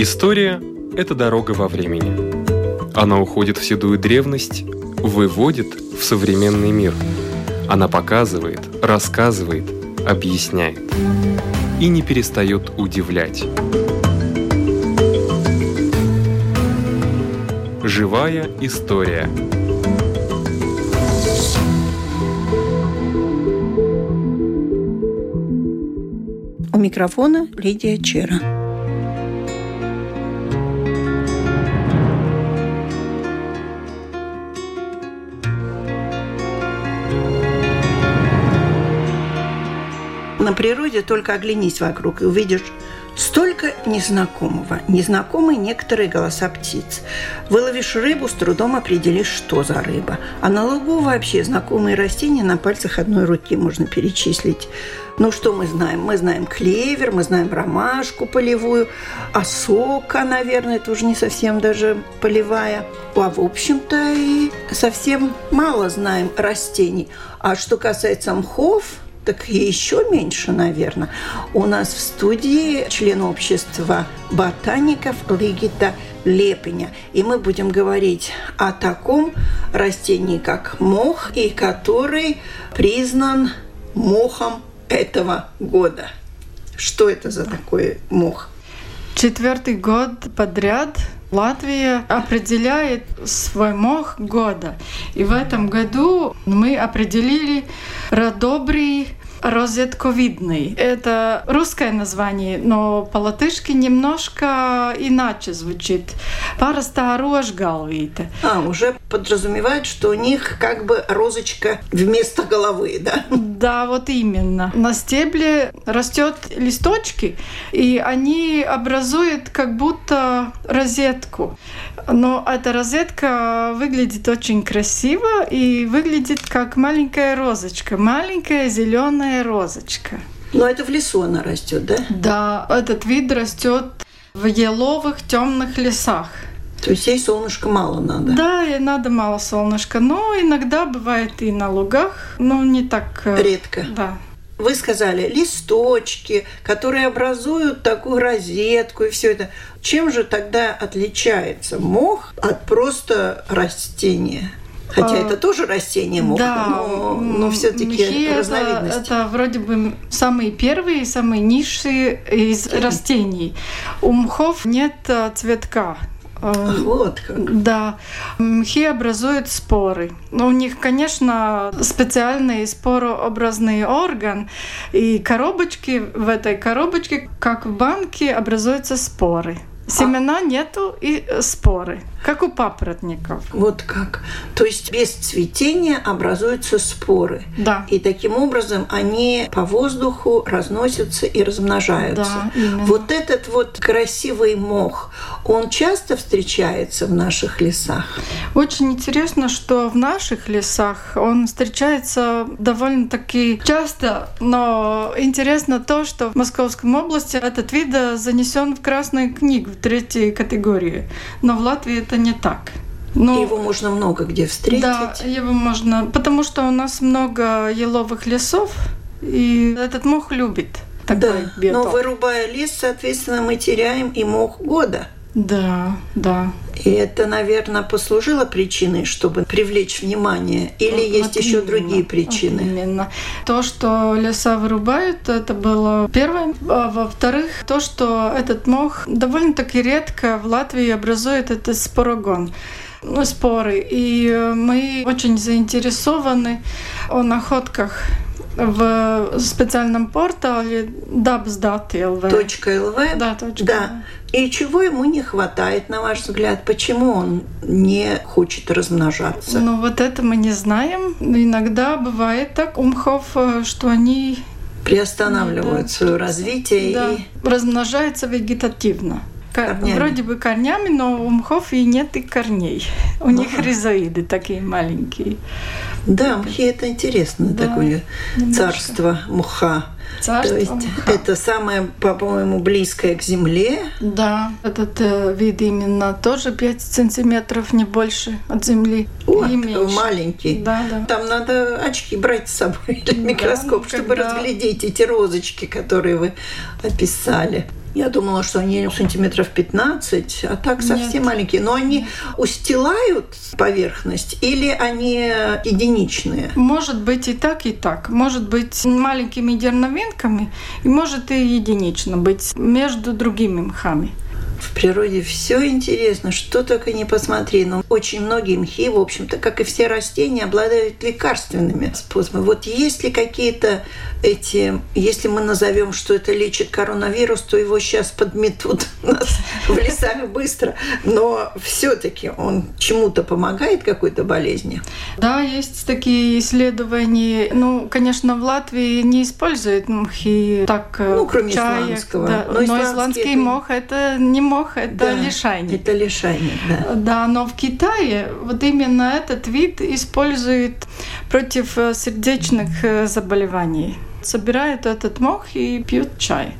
История – это дорога во времени. Она уходит в седую древность, выводит в современный мир. Она показывает, рассказывает, объясняет. И не перестает удивлять. Живая история. У микрофона Лидия Чера. На природе только оглянись вокруг и увидишь столько незнакомого. Незнакомы некоторые голоса птиц. Выловишь рыбу, с трудом определишь, что за рыба. А на лугу вообще знакомые растения на пальцах одной руки можно перечислить. Ну, что мы знаем? Мы знаем клевер, мы знаем ромашку полевую, осока, наверное, это уже не совсем даже полевая. А в общем-то и совсем мало знаем растений. А что касается мхов, так еще меньше, наверное. У нас в студии член общества ботаников Лигита Лепеня. И мы будем говорить о таком растении, как мох, и который признан мохом этого года. Что это за такой мох? Четвертый год подряд Латвия определяет свой мох года. И в этом году мы определили родобрий розетковидный. Это русское название, но по-латышски немножко иначе звучит. Пароста рожгалвита. А, уже подразумевает, что у них как бы розочка вместо головы, да? Да, вот именно. На стебле растет листочки, и они образуют как будто розетку. Но эта розетка выглядит очень красиво и выглядит как маленькая розочка, маленькая зеленая розочка. Но это в лесу она растет, да? Да, этот вид растет в еловых темных лесах. То есть ей солнышка мало надо? Да, ей надо мало солнышка, но иногда бывает и на лугах, но не так... Э, Редко? Да. Вы сказали листочки, которые образуют такую розетку и все это. Чем же тогда отличается мох от просто растения? Хотя а, это тоже растение мох, да, но, но все-таки разновидность. Это, это вроде бы самые первые, самые низшие из растений. У мхов нет э, цветка, вот как. Да. Мхи образуют споры. Но у них, конечно, специальный спорообразный орган. И коробочки в этой коробочке, как в банке, образуются споры. Семена а... нету и споры, как у папоротников. Вот как. То есть без цветения образуются споры. Да. И таким образом они по воздуху разносятся и размножаются. Да, Вот этот вот красивый мох, он часто встречается в наших лесах? Очень интересно, что в наших лесах он встречается довольно-таки часто, но интересно то, что в Московской области этот вид занесен в Красную книгу третьей категории. Но в Латвии это не так. Но, его можно много где встретить. Да, его можно, потому что у нас много еловых лесов, и этот мох любит такой да, биотоп. но вырубая лес, соответственно, мы теряем и мох года. Да, да. И это, наверное, послужило причиной, чтобы привлечь внимание? Или вот есть вот еще именно, другие причины? Вот именно. То, что леса вырубают, это было первое. А во-вторых, то, что этот мох довольно-таки редко в Латвии образует этот спорогон ну, споры. И мы очень заинтересованы о находках в специальном портале dabs.lv. .lv? Да, точка. Да. И чего ему не хватает, на ваш взгляд? Почему он не хочет размножаться? Ну, вот это мы не знаем. Иногда бывает так у мхов, э, что они приостанавливают да, свое развитие да, и размножаются вегетативно. Корнями. Вроде бы корнями, но у мхов и нет и корней. У ага. них ризоиды такие маленькие. Да, мхи это интересно, да, такое немножко. царство мха. Царство То есть мха. это самое, по-моему, близкое к земле. Да, этот э, вид именно тоже 5 сантиметров, не больше от земли. О, и меньше. маленький. Да, да. Там надо очки брать с собой или микроскоп, да, чтобы когда... разглядеть эти розочки, которые вы описали. Я думала, что они сантиметров 15, а так совсем Нет. маленькие. Но они устилают поверхность или они единичные? Может быть и так, и так. Может быть маленькими дерновинками, и может и единично быть между другими мхами. В природе все интересно, что только не посмотри. Но очень многие мхи, в общем-то, как и все растения, обладают лекарственными способами. Вот есть ли какие-то эти, если мы назовем, что это лечит коронавирус, то его сейчас подметут нас в лесами быстро. Но все-таки он чему-то помогает какой-то болезни? Да, есть такие исследования. Ну, конечно, в Латвии не используют мхи так э, ну, кроме чаек, исландского. Да. Но, но исландский это... мох это не мох, это да, лишайник. Это лишайник, да. Да, но в Китае вот именно этот вид используют против э, сердечных э, заболеваний собирают этот мох и пьют чай.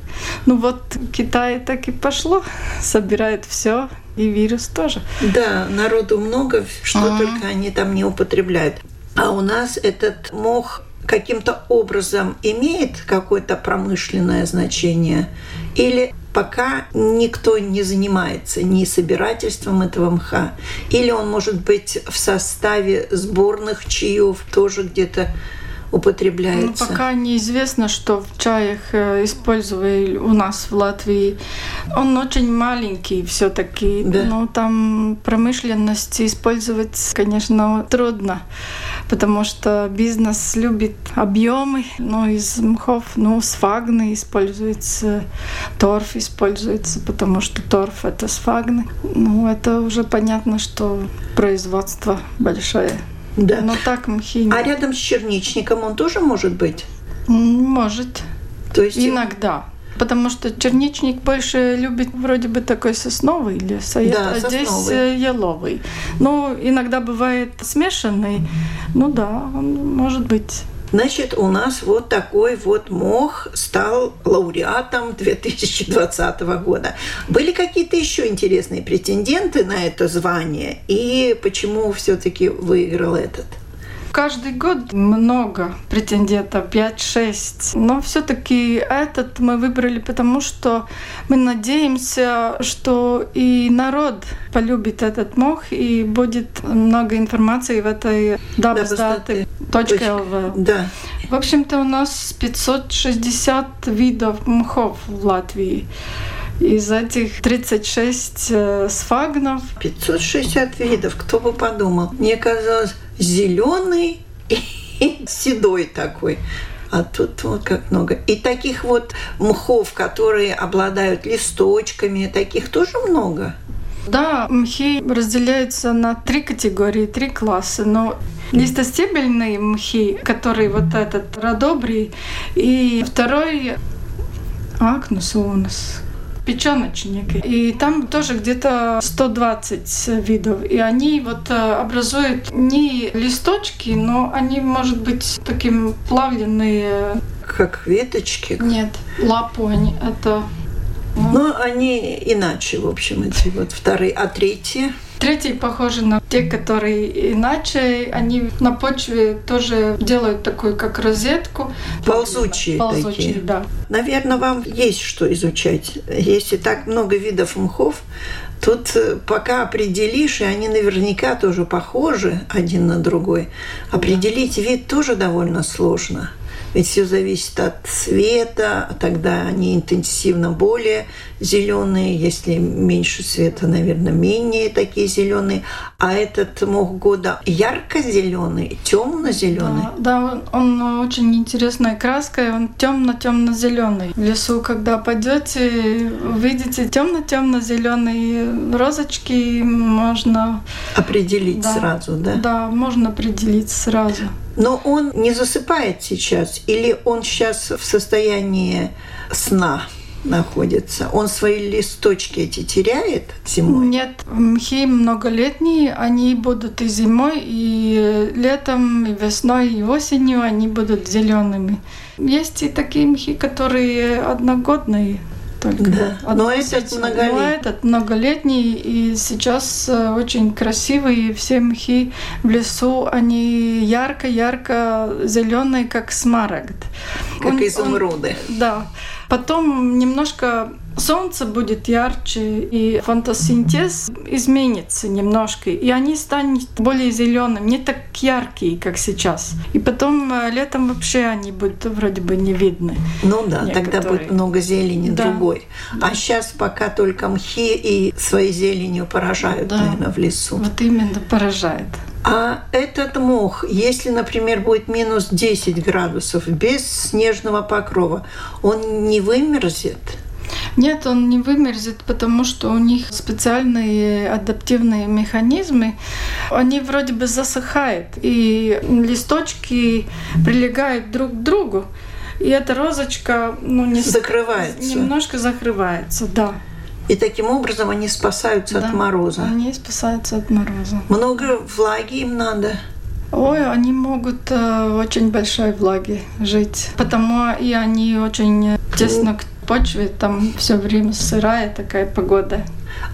Ну вот Китай так и пошло, собирает все и вирус тоже. Да, народу много, что А-а-а. только они там не употребляют. А у нас этот мох каким-то образом имеет какое-то промышленное значение или пока никто не занимается ни собирательством этого мха, или он может быть в составе сборных чаев тоже где-то употребляется? Ну, пока неизвестно, что в чаях э, использовали у нас в Латвии. Он очень маленький все-таки. Да. Но там промышленность использовать, конечно, трудно, потому что бизнес любит объемы. Но из мхов, ну, сфагны используется, торф используется, потому что торф — это сфагны. Ну, это уже понятно, что производство большое. Да. Но так мхи... А рядом с черничником он тоже может быть? Может. То есть иногда. Потому что черничник больше любит вроде бы такой сосновый лес, а, да, а здесь э, еловый. Ну, иногда бывает смешанный. Ну да, он может быть. Значит, у нас вот такой вот мох стал лауреатом 2020 года. Были какие-то еще интересные претенденты на это звание? И почему все-таки выиграл этот? Каждый год много претендентов, 5-6. Но все-таки этот мы выбрали, потому что мы надеемся, что и народ полюбит этот мох, и будет много информации в этой dabasdаты.lv. Да. В общем-то, у нас 560 видов мхов в Латвии. Из этих 36 э, сфагнов. 560 видов, кто бы подумал. Мне казалось, зеленый и седой такой. А тут вот как много. И таких вот мхов, которые обладают листочками, таких тоже много. Да, мхи разделяются на три категории, три класса. Но листостебельные мхи, которые вот этот радобрий, и второй акнус у нас, печеночник. И там тоже где-то 120 видов. И они вот э, образуют не листочки, но они, может быть, таким плавленные. Как веточки? Нет, лапу они. Это ну, Но они иначе, в общем, эти вот вторые, а третьи? Третьи похожи на те, которые иначе. Они на почве тоже делают такую, как розетку. Ползучие, Ползучие такие. да. Наверное, вам есть что изучать. Если так много видов мхов, Тут э, пока определишь, и они наверняка тоже похожи один на другой, определить вид тоже довольно сложно. Ведь все зависит от цвета, тогда они интенсивно более зеленые, если меньше света, наверное, менее такие зеленые. А этот мох года ярко-зеленый, темно-зеленый. Да, да, он очень интересная краска, он темно-темно-зеленый. В лесу, когда пойдете, увидите темно-темно-зеленые розочки, можно определить да, сразу, да? Да, можно определить сразу. Но он не засыпает сейчас, или он сейчас в состоянии сна? находится. Он свои листочки эти теряет зимой? Нет, мхи многолетние, они будут и зимой, и летом, и весной, и осенью они будут зелеными. Есть и такие мхи, которые одногодные только. Да. Но этот многолетний. Но этот многолетний, и сейчас э, очень красивые все мхи в лесу, они ярко-ярко зеленые, как смарагд. Как он, изумруды. Он, да. Потом немножко солнце будет ярче, и фотосинтез изменится немножко, и они станут более зеленым, не так яркие, как сейчас. И потом э, летом вообще они будут вроде бы не видны. Ну да, некоторые. тогда будет много зелени да. другой. А сейчас пока только мхи и своей зеленью поражают, да. наверное, в лесу. Вот именно поражает. А этот мох, если, например, будет минус 10 градусов без снежного покрова, он не вымерзет? Нет, он не вымерзет, потому что у них специальные адаптивные механизмы. Они вроде бы засыхают, и листочки прилегают друг к другу. И эта розочка ну, не закрывается. Немножко закрывается, да. И таким образом они спасаются да, от мороза. Они спасаются от мороза. Много влаги им надо. Ой, они могут э, очень большой влаги жить, потому и они очень тесно к почве, там все время сырая такая погода.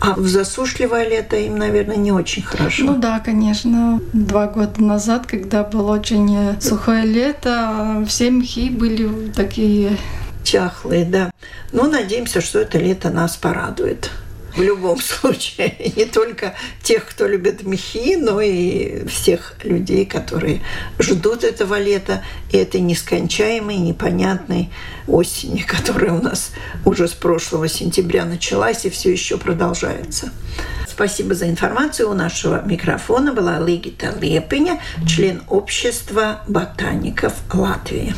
А в засушливое лето им, наверное, не очень хорошо. Ну да, конечно. Два года назад, когда было очень сухое лето, все мхи были такие чахлые, да. Но надеемся, что это лето нас порадует в любом случае. Не только тех, кто любит мехи, но и всех людей, которые ждут этого лета и этой нескончаемой, непонятной осени, которая у нас уже с прошлого сентября началась и все еще продолжается. Спасибо за информацию. У нашего микрофона была Лигита Лепиня, член общества ботаников Латвии.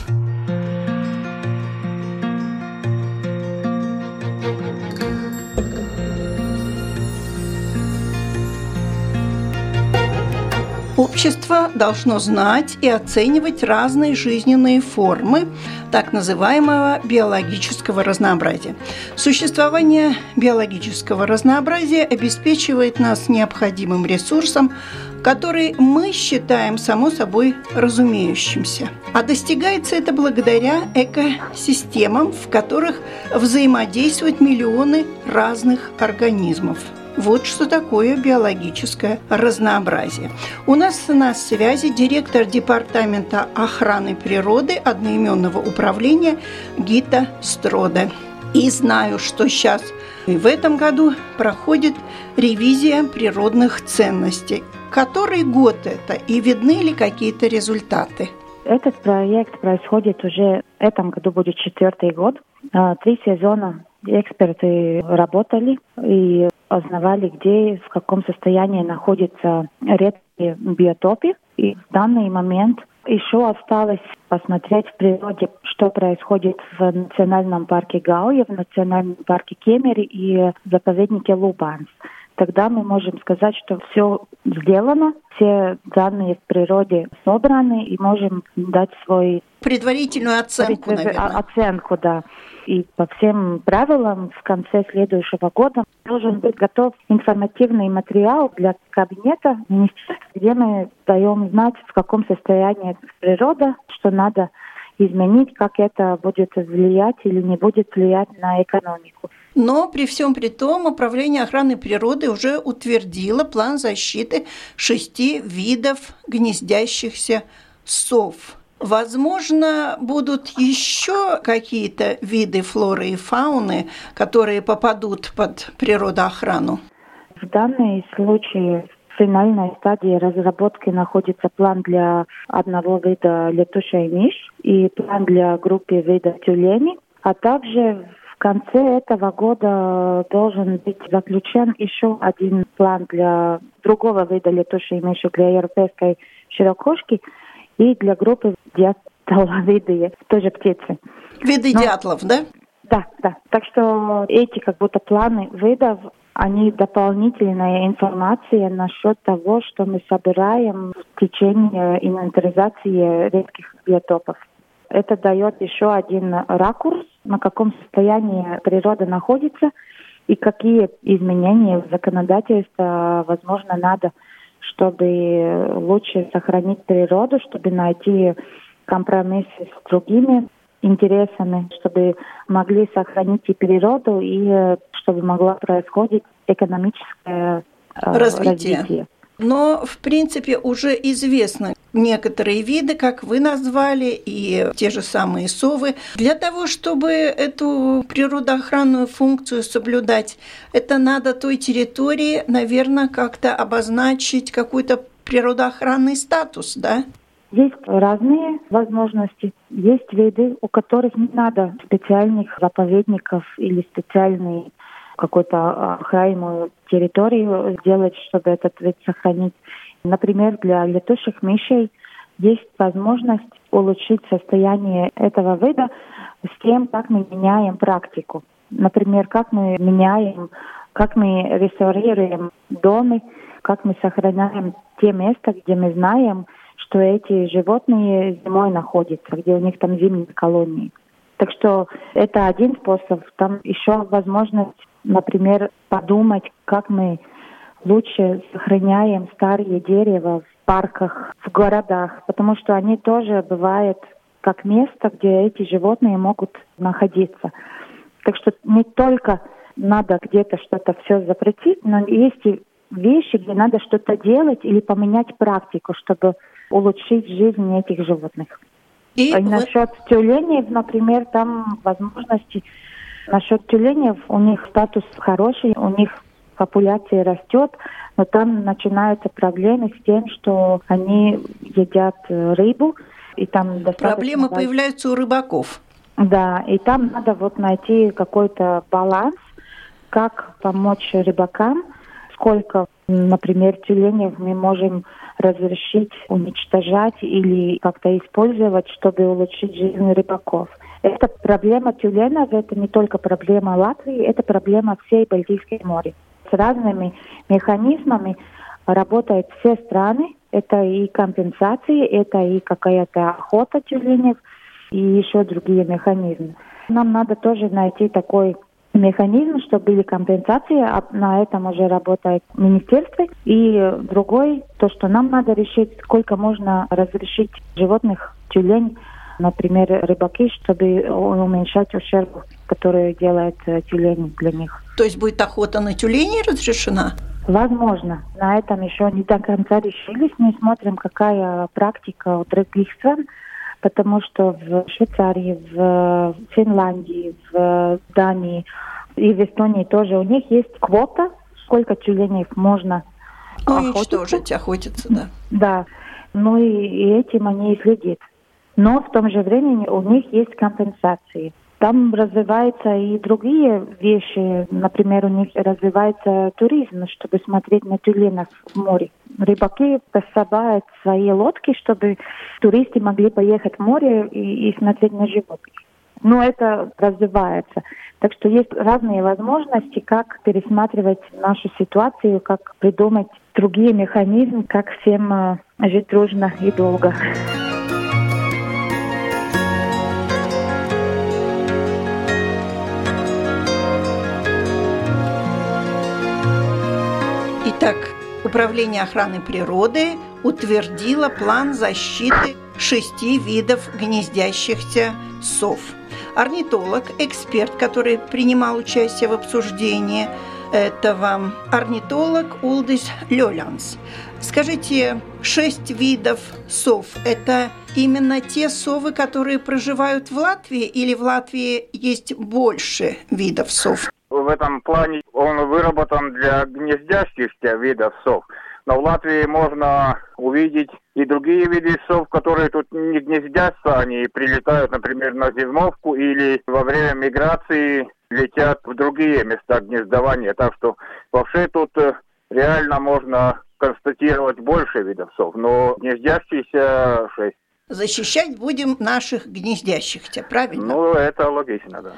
Общество должно знать и оценивать разные жизненные формы так называемого биологического разнообразия. Существование биологического разнообразия обеспечивает нас необходимым ресурсом, который мы считаем само собой разумеющимся. А достигается это благодаря экосистемам, в которых взаимодействуют миллионы разных организмов – вот что такое биологическое разнообразие. У нас на связи директор Департамента охраны природы одноименного управления Гита Строда. И знаю, что сейчас в этом году проходит ревизия природных ценностей. Который год это и видны ли какие-то результаты? Этот проект происходит уже в этом году будет четвертый год. А, три сезона эксперты работали и узнавали, где, в каком состоянии находятся редкие биотопы. И в данный момент еще осталось посмотреть в природе, что происходит в национальном парке Гауя, в национальном парке Кемери и заповеднике Лубанс. Тогда мы можем сказать, что все сделано, все данные в природе собраны и можем дать свой предварительную оценку, наверное. Оценку, да и по всем правилам в конце следующего года должен быть готов информативный материал для кабинета где мы даем знать, в каком состоянии природа, что надо изменить, как это будет влиять или не будет влиять на экономику. Но при всем при том Управление охраны природы уже утвердило план защиты шести видов гнездящихся сов. Возможно, будут еще какие-то виды флоры и фауны, которые попадут под природоохрану? В данном случае в финальной стадии разработки находится план для одного вида летучей мышь и план для группы вида тюлени, а также в конце этого года должен быть заключен еще один план для другого вида летучей мыши, для европейской широкошки – и для группы дятловидные, тоже птицы. Виды Но, дятлов, да? Да, да. Так что эти как будто планы видов, они дополнительная информация насчет того, что мы собираем в течение инвентаризации редких биотопов. Это дает еще один ракурс, на каком состоянии природа находится и какие изменения в законодательстве, возможно, надо чтобы лучше сохранить природу, чтобы найти компромиссы с другими интересами, чтобы могли сохранить и природу, и э, чтобы могло происходить экономическое э, развитие. развитие. Но, в принципе, уже известно, некоторые виды, как вы назвали, и те же самые совы. Для того, чтобы эту природоохранную функцию соблюдать, это надо той территории, наверное, как-то обозначить какой-то природоохранный статус, да? Есть разные возможности. Есть виды, у которых не надо специальных заповедников или специальный какую-то охраняемую территорию сделать, чтобы этот вид сохранить. Например, для летучих мышей есть возможность улучшить состояние этого вида с тем, как мы меняем практику. Например, как мы меняем, как мы реставрируем дома, как мы сохраняем те места, где мы знаем, что эти животные зимой находятся, где у них там зимние колонии. Так что это один способ. Там еще возможность, например, подумать, как мы лучше сохраняем старые дерева в парках, в городах, потому что они тоже бывают как место, где эти животные могут находиться. Так что не только надо где-то что-то все запретить, но есть и вещи, где надо что-то делать или поменять практику, чтобы улучшить жизнь этих животных. И а вот... насчет тюленей, например, там возможности Насчет тюленев, у них статус хороший, у них популяция растет, но там начинаются проблемы с тем, что они едят э, рыбу, и там Проблемы появляются у рыбаков. Да, и там надо вот найти какой-то баланс, как помочь рыбакам, сколько, например, тюленев мы можем разрешить уничтожать или как-то использовать, чтобы улучшить жизнь рыбаков. Это проблема тюленов, это не только проблема Латвии, это проблема всей Балтийской моря. С разными механизмами работают все страны. Это и компенсации, это и какая-то охота тюленев, и еще другие механизмы. Нам надо тоже найти такой механизм, чтобы были компенсации, а на этом уже работает министерство. И другой, то, что нам надо решить, сколько можно разрешить животных тюлень, например, рыбаки, чтобы уменьшать ущерб, который делает э, тюлень для них. То есть будет охота на тюленей разрешена? Возможно. На этом еще не до конца решились. Мы смотрим, какая практика у других стран потому что в Швейцарии, в Финляндии, в Дании и в Эстонии тоже у них есть квота, сколько тюленей можно ну, уничтожить, охотиться, да. Да. Ну и, и этим они и следят. Но в том же времени у них есть компенсации. Там развиваются и другие вещи. Например, у них развивается туризм, чтобы смотреть на тюленов в море. Рыбаки пособают свои лодки, чтобы туристы могли поехать в море и, и смотреть на животных. Но это развивается. Так что есть разные возможности, как пересматривать нашу ситуацию, как придумать другие механизмы, как всем э, жить дружно и долго. Итак, Управление охраны природы утвердило план защиты шести видов гнездящихся сов. Орнитолог, эксперт, который принимал участие в обсуждении этого, орнитолог Улдис Лёлянс. Скажите, шесть видов сов – это именно те совы, которые проживают в Латвии, или в Латвии есть больше видов сов? В этом плане он выработан для гнездящихся видов сов. Но в Латвии можно увидеть и другие виды сов, которые тут не гнездятся, они прилетают, например, на зимовку или во время миграции летят в другие места гнездования. Так что вообще тут э, реально можно констатировать больше видов сов, но гнездящиеся шесть. Защищать будем наших гнездящихся, правильно? Ну, это логично, да.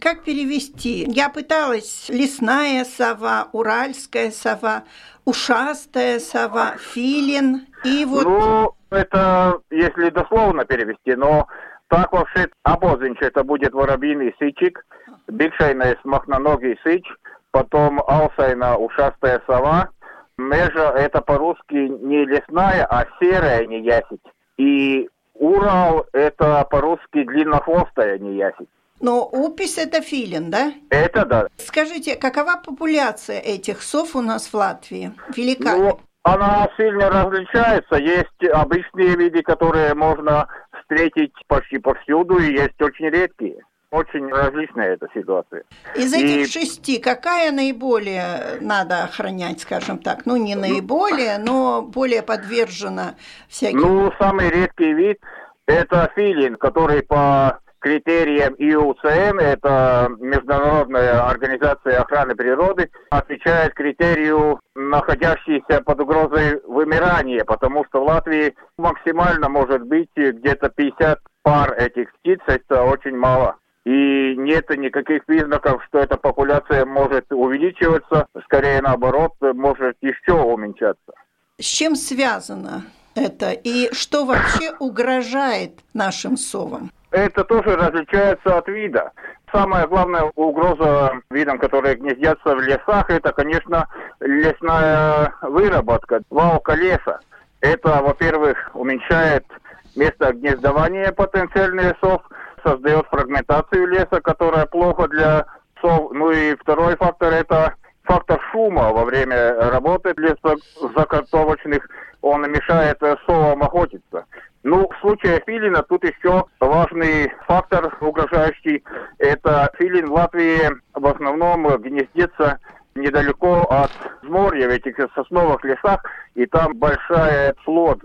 Как перевести? Я пыталась лесная сова, уральская сова, ушастая сова, филин и вот... Ну, это если дословно перевести, но так вообще обозинч это будет воробьиный сычик, бигшайный смахноногий сыч, потом алсайна ушастая сова, межа это по-русски не лесная, а серая неясить. И Урал это по-русски длиннохвостая неясить. Но упись – это филин, да? Это да. Скажите, какова популяция этих сов у нас в Латвии? Велика ну, Она сильно различается. Есть обычные виды, которые можно встретить почти повсюду, и есть очень редкие. Очень различная эта ситуация. Из этих и... шести какая наиболее надо охранять, скажем так? Ну, не наиболее, но более подвержена всяким... Ну, самый редкий вид – это филин, который по критериям ИУЦН, это Международная организация охраны природы, отвечает критерию находящейся под угрозой вымирания, потому что в Латвии максимально может быть где-то 50 пар этих птиц, это очень мало. И нет никаких признаков, что эта популяция может увеличиваться, скорее наоборот, может еще уменьшаться. С чем связано это и что вообще угрожает нашим совам? Это тоже различается от вида. Самая главная угроза видам, которые гнездятся в лесах, это, конечно, лесная выработка, валка леса. Это, во-первых, уменьшает место гнездования потенциальных сов, создает фрагментацию леса, которая плохо для сов. Ну и второй фактор – это фактор шума во время работы лесозакантовочных. Он мешает совам охотиться. Ну, в случае филина тут еще важный фактор угрожающий. Это филин в Латвии в основном гнездится недалеко от моря, в этих сосновых лесах, и там большая плод.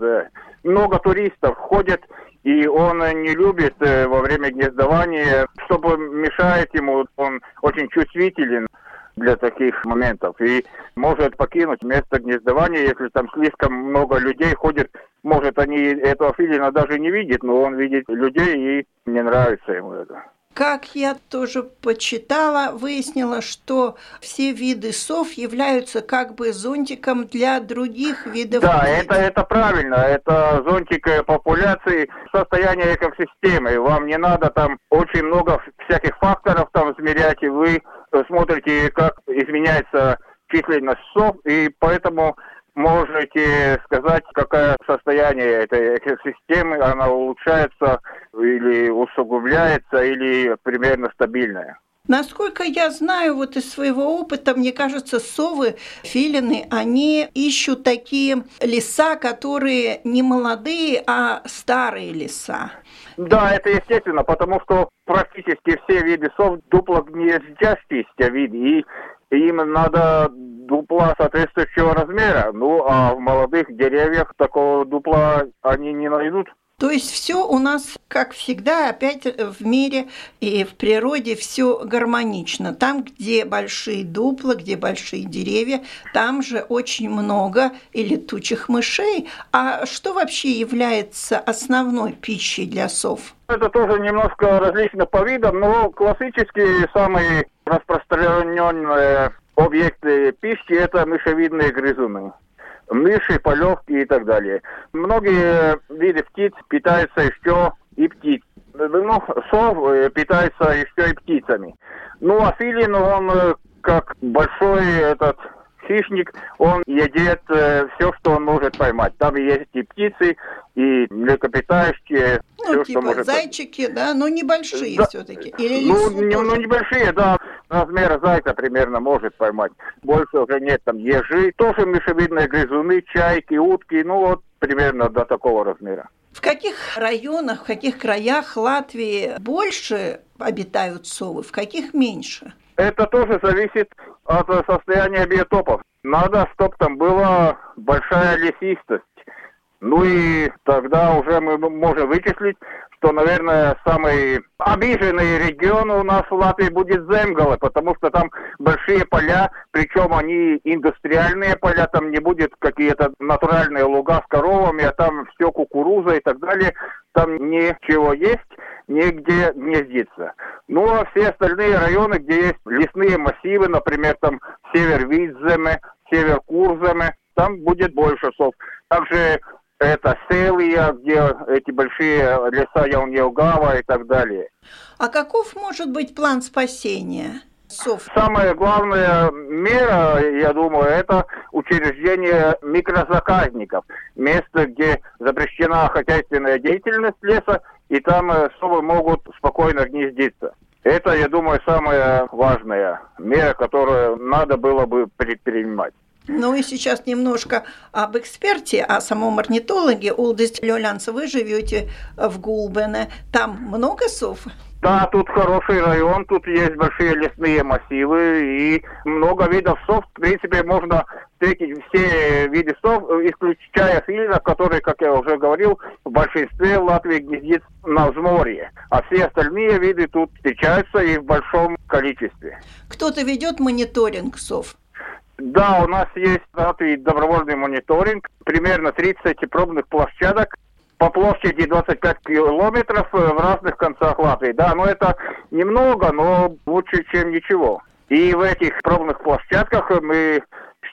Много туристов ходят, и он не любит э, во время гнездования, чтобы мешает ему, он очень чувствителен для таких моментов и может покинуть место гнездования, если там слишком много людей ходит. Может, они этого филина даже не видят, но он видит людей и не нравится ему это. Как я тоже почитала, выяснила, что все виды сов являются как бы зонтиком для других видов. Да, это, это правильно. Это зонтик э, популяции состояния экосистемы. Вам не надо там очень много всяких факторов там измерять, и вы смотрите, как изменяется численность сов, и поэтому можете сказать, какое состояние этой экосистемы, она улучшается или усугубляется, или примерно стабильная. Насколько я знаю, вот из своего опыта, мне кажется, совы, филины, они ищут такие леса, которые не молодые, а старые леса. Да, это естественно, потому что практически все виды сов дупло гнездящиеся виды, и им надо дупла соответствующего размера. Ну, а в молодых деревьях такого дупла они не найдут. То есть все у нас, как всегда, опять в мире и в природе все гармонично. Там, где большие дупла, где большие деревья, там же очень много и летучих мышей. А что вообще является основной пищей для сов? Это тоже немножко различно по видам, но классические самые распространенные объекты пищи – это мышевидные грызуны мыши, полевки и так далее. Многие виды птиц питаются еще и птиц. Ну, сов э, питается еще и птицами. Ну, а филин, он э, как большой этот хищник, он едет э, все, что он может поймать. Там есть и птицы, и млекопитающие. Ну, все, типа что может... зайчики, да, но небольшие да. все-таки. Или ну, не, ну, небольшие, да. Размера зайца примерно может поймать. Больше уже нет. Там ежи, тоже мешевидные грызуны, чайки, утки. Ну, вот примерно до такого размера. В каких районах, в каких краях Латвии больше обитают совы, в каких меньше? Это тоже зависит от состояния биотопов. Надо, чтобы там была большая лесистость. Ну и тогда уже мы можем вычислить, что, наверное, самый обиженный регион у нас в Латвии будет Земгалы, потому что там большие поля, причем они индустриальные поля, там не будет какие-то натуральные луга с коровами, а там все кукуруза и так далее, там ничего есть, негде гнездиться. Ну а все остальные районы, где есть лесные массивы, например, там север Витземе, север Курземе, там будет больше сов. Также это Селия, где эти большие леса Ялньелгава и так далее. А каков может быть план спасения? Сов. Самая главная мера, я думаю, это учреждение микрозаказников. Место, где запрещена хозяйственная деятельность леса, и там э, совы могут спокойно гнездиться. Это, я думаю, самая важная мера, которую надо было бы предпринимать. Ну и сейчас немножко об эксперте, о самом орнитологе. Улдис Лёлянц, вы живете в Гулбене. Там много сов? Да, тут хороший район, тут есть большие лесные массивы и много видов сов. В принципе, можно встретить все виды сов, исключая филинов, которые, как я уже говорил, в большинстве Латвии гнездит на взморье. А все остальные виды тут встречаются и в большом количестве. Кто-то ведет мониторинг сов? Да, у нас есть в добровольный мониторинг, примерно 30 пробных площадок, по площади 25 километров э, в разных концах Латвии. Да, но это немного, но лучше, чем ничего. И в этих пробных площадках мы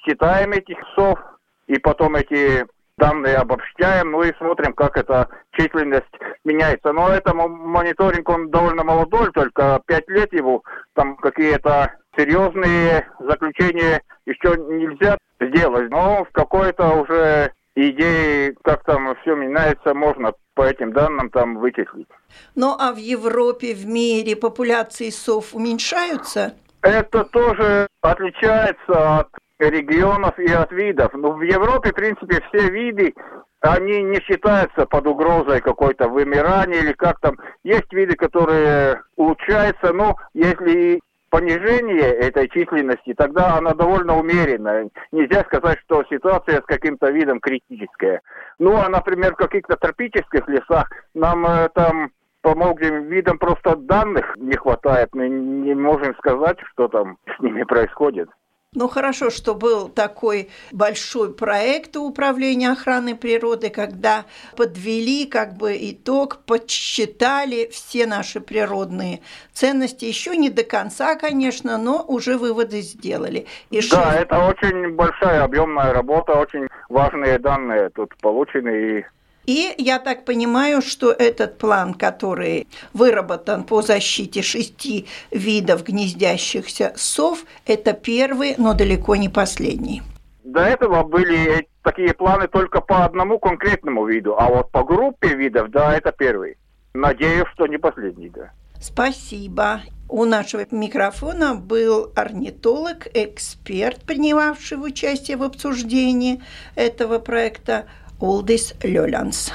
считаем этих сов, и потом эти данные обобщаем, ну и смотрим, как эта численность меняется. Но это мониторинг, он довольно молодой, только 5 лет его, там какие-то серьезные заключения еще нельзя сделать, но в какой-то уже идеи, как там все меняется, можно по этим данным там вычислить. Ну а в Европе, в мире популяции сов уменьшаются? Это тоже отличается от регионов и от видов. Ну, в Европе, в принципе, все виды, они не считаются под угрозой какой-то вымирания или как там. Есть виды, которые улучшаются, но если понижение этой численности, тогда она довольно умеренная. Нельзя сказать, что ситуация с каким-то видом критическая. Ну, а, например, в каких-то тропических лесах нам э, там по многим видам просто данных не хватает. Мы не можем сказать, что там с ними происходит. Ну хорошо, что был такой большой проект управления охраной природы, когда подвели как бы итог, подсчитали все наши природные ценности. Еще не до конца, конечно, но уже выводы сделали. И да, шесть... это очень большая объемная работа, очень важные данные тут получены и и я так понимаю, что этот план, который выработан по защите шести видов гнездящихся сов, это первый, но далеко не последний. До этого были такие планы только по одному конкретному виду, а вот по группе видов, да, это первый. Надеюсь, что не последний, да. Спасибо. У нашего микрофона был орнитолог, эксперт, принимавший участие в обсуждении этого проекта Uldis Ļoļans.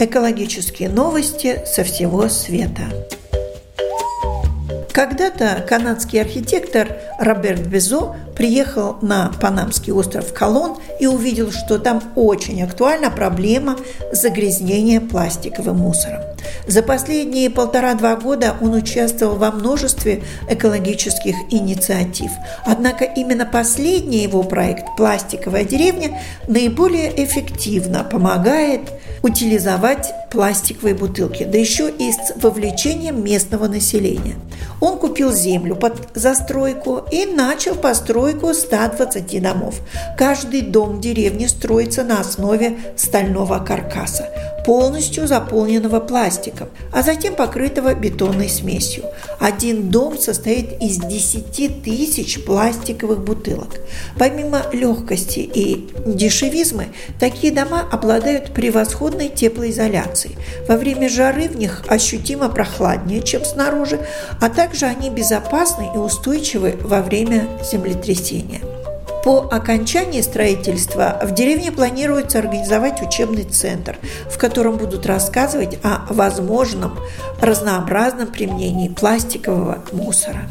Экологические новости со всего света. Когда-то канадский архитектор Роберт Безо приехал на Панамский остров Колон и увидел, что там очень актуальна проблема загрязнения пластиковым мусором. За последние полтора-два года он участвовал во множестве экологических инициатив. Однако именно последний его проект «Пластиковая деревня» наиболее эффективно помогает утилизовать пластиковые бутылки, да еще и с вовлечением местного населения. Он купил землю под застройку и начал постройку 120 домов. Каждый дом деревни строится на основе стального каркаса полностью заполненного пластиком, а затем покрытого бетонной смесью. Один дом состоит из 10 тысяч пластиковых бутылок. Помимо легкости и дешевизмы, такие дома обладают превосходной теплоизоляцией. Во время жары в них ощутимо прохладнее, чем снаружи, а также они безопасны и устойчивы во время землетрясения. По окончании строительства в деревне планируется организовать учебный центр, в котором будут рассказывать о возможном разнообразном применении пластикового мусора.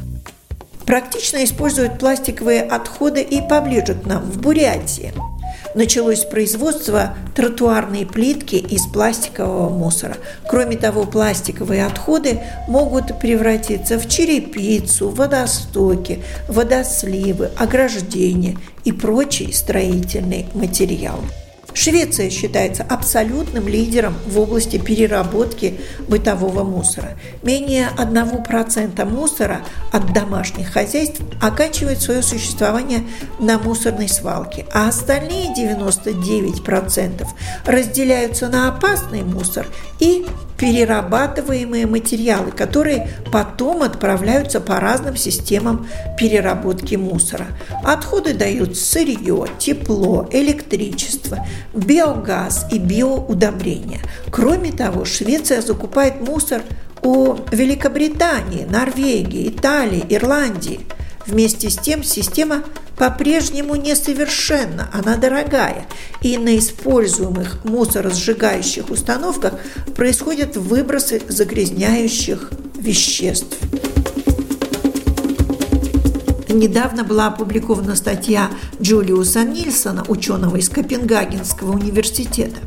Практично используют пластиковые отходы и поближе к нам, в Бурятии – началось производство тротуарной плитки из пластикового мусора. Кроме того, пластиковые отходы могут превратиться в черепицу, водостоки, водосливы, ограждения и прочий строительный материал. Швеция считается абсолютным лидером в области переработки бытового мусора. Менее 1% мусора от домашних хозяйств оканчивает свое существование на мусорной свалке, а остальные 99% разделяются на опасный мусор и перерабатываемые материалы, которые потом отправляются по разным системам переработки мусора. Отходы дают сырье, тепло, электричество, биогаз и биоудобрения. Кроме того, Швеция закупает мусор у Великобритании, Норвегии, Италии, Ирландии. Вместе с тем система по-прежнему несовершенна, она дорогая, и на используемых мусоросжигающих установках происходят выбросы загрязняющих веществ. Недавно была опубликована статья Джулиуса Нильсона, ученого из Копенгагенского университета.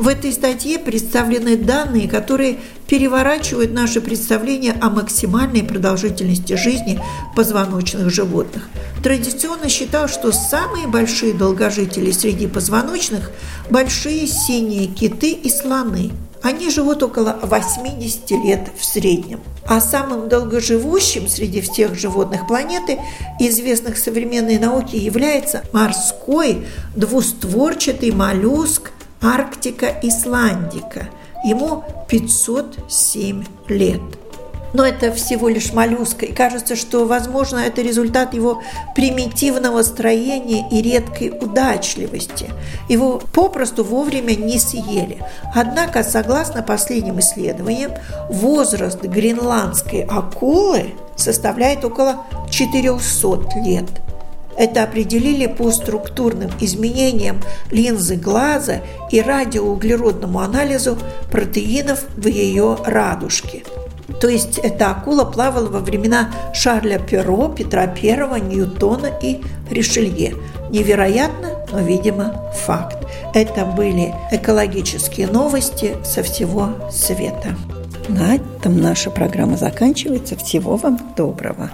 В этой статье представлены данные, которые переворачивают наше представление о максимальной продолжительности жизни позвоночных животных. Традиционно считал, что самые большие долгожители среди позвоночных – большие синие киты и слоны. Они живут около 80 лет в среднем. А самым долгоживущим среди всех животных планеты, известных современной науке, является морской двустворчатый моллюск Арктика Исландика. Ему 507 лет. Но это всего лишь моллюска, и кажется, что, возможно, это результат его примитивного строения и редкой удачливости. Его попросту вовремя не съели. Однако, согласно последним исследованиям, возраст гренландской акулы составляет около 400 лет – это определили по структурным изменениям линзы глаза и радиоуглеродному анализу протеинов в ее радужке. То есть эта акула плавала во времена Шарля Перо, Петра I, Ньютона и Ришелье. Невероятно, но, видимо, факт. Это были экологические новости со всего света. На этом наша программа заканчивается. Всего вам доброго.